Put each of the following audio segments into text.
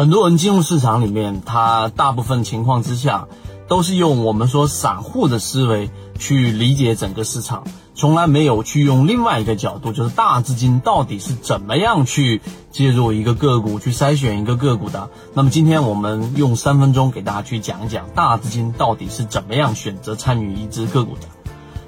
很多人进入市场里面，他大部分情况之下都是用我们说散户的思维去理解整个市场，从来没有去用另外一个角度，就是大资金到底是怎么样去介入一个个股，去筛选一个个股的。那么今天我们用三分钟给大家去讲一讲大资金到底是怎么样选择参与一只个股的。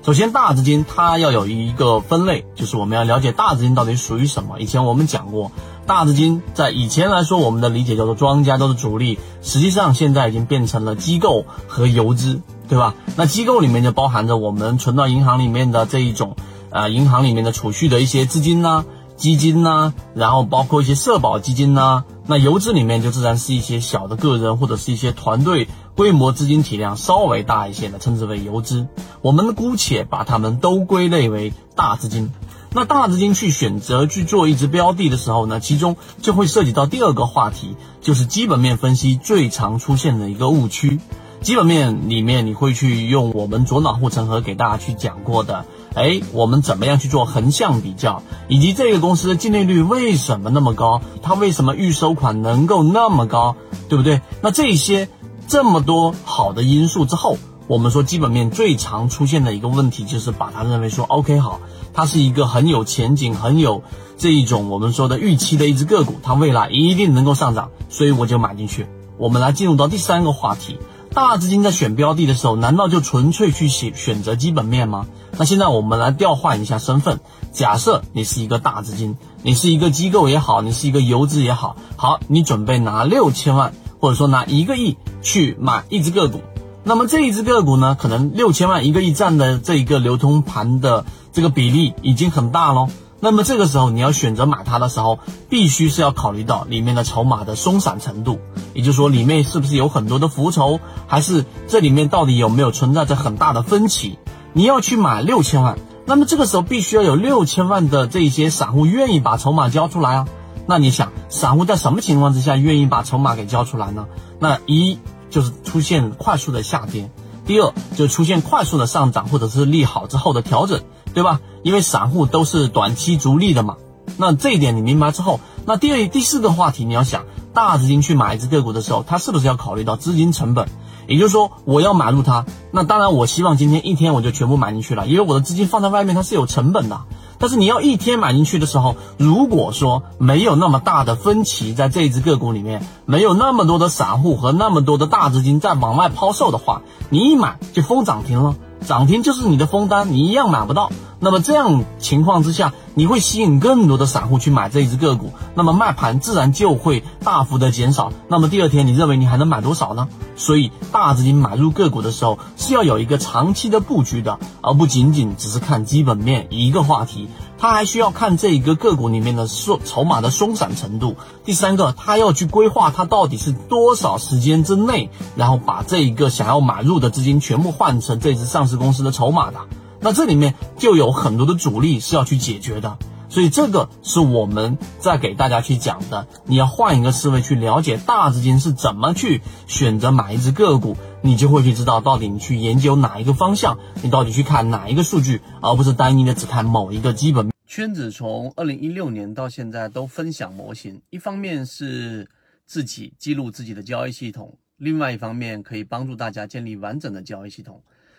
首先，大资金它要有一个分类，就是我们要了解大资金到底属于什么。以前我们讲过，大资金在以前来说，我们的理解叫做庄家都是主力，实际上现在已经变成了机构和游资，对吧？那机构里面就包含着我们存到银行里面的这一种，呃，银行里面的储蓄的一些资金呐、基金呐，然后包括一些社保基金呐。那游资里面就自然是一些小的个人或者是一些团队，规模资金体量稍微大一些的，称之为游资。我们姑且把它们都归类为大资金。那大资金去选择去做一只标的的时候呢，其中就会涉及到第二个话题，就是基本面分析最常出现的一个误区。基本面里面你会去用我们左脑护城河给大家去讲过的。哎，我们怎么样去做横向比较，以及这个公司的净利率为什么那么高？它为什么预收款能够那么高，对不对？那这些这么多好的因素之后，我们说基本面最常出现的一个问题就是把它认为说，OK 好，它是一个很有前景、很有这一种我们说的预期的一只个股，它未来一定能够上涨，所以我就买进去。我们来进入到第三个话题。大资金在选标的的时候，难道就纯粹去选选择基本面吗？那现在我们来调换一下身份，假设你是一个大资金，你是一个机构也好，你是一个游资也好，好，你准备拿六千万，或者说拿一个亿去买一只个股，那么这一只个股呢，可能六千万一个亿占的这一个流通盘的这个比例已经很大喽。那么这个时候你要选择买它的时候，必须是要考虑到里面的筹码的松散程度，也就是说里面是不是有很多的浮筹，还是这里面到底有没有存在着很大的分歧？你要去买六千万，那么这个时候必须要有六千万的这些散户愿意把筹码交出来啊。那你想，散户在什么情况之下愿意把筹码给交出来呢？那一就是出现快速的下跌，第二就出现快速的上涨，或者是利好之后的调整。对吧？因为散户都是短期逐利的嘛。那这一点你明白之后，那第二、第四个话题你要想，大资金去买一只个股的时候，它是不是要考虑到资金成本？也就是说，我要买入它，那当然我希望今天一天我就全部买进去了，因为我的资金放在外面它是有成本的。但是你要一天买进去的时候，如果说没有那么大的分歧在这一只个股里面，没有那么多的散户和那么多的大资金在往外抛售的话，你一买就封涨停了。涨停就是你的封单，你一样买不到。那么这样情况之下，你会吸引更多的散户去买这一只个股，那么卖盘自然就会大幅的减少。那么第二天，你认为你还能买多少呢？所以大资金买入个股的时候是要有一个长期的布局的，而不仅仅只是看基本面一个话题。他还需要看这一个个股里面的松筹码的松散程度。第三个，他要去规划他到底是多少时间之内，然后把这一个想要买入的资金全部换成这只上市公司的筹码的。那这里面就有很多的阻力是要去解决的。所以这个是我们在给大家去讲的。你要换一个思维去了解大资金是怎么去选择买一只个股。你就会去知道到底你去研究哪一个方向，你到底去看哪一个数据，而不是单一的只看某一个基本。圈子从二零一六年到现在都分享模型，一方面是自己记录自己的交易系统，另外一方面可以帮助大家建立完整的交易系统。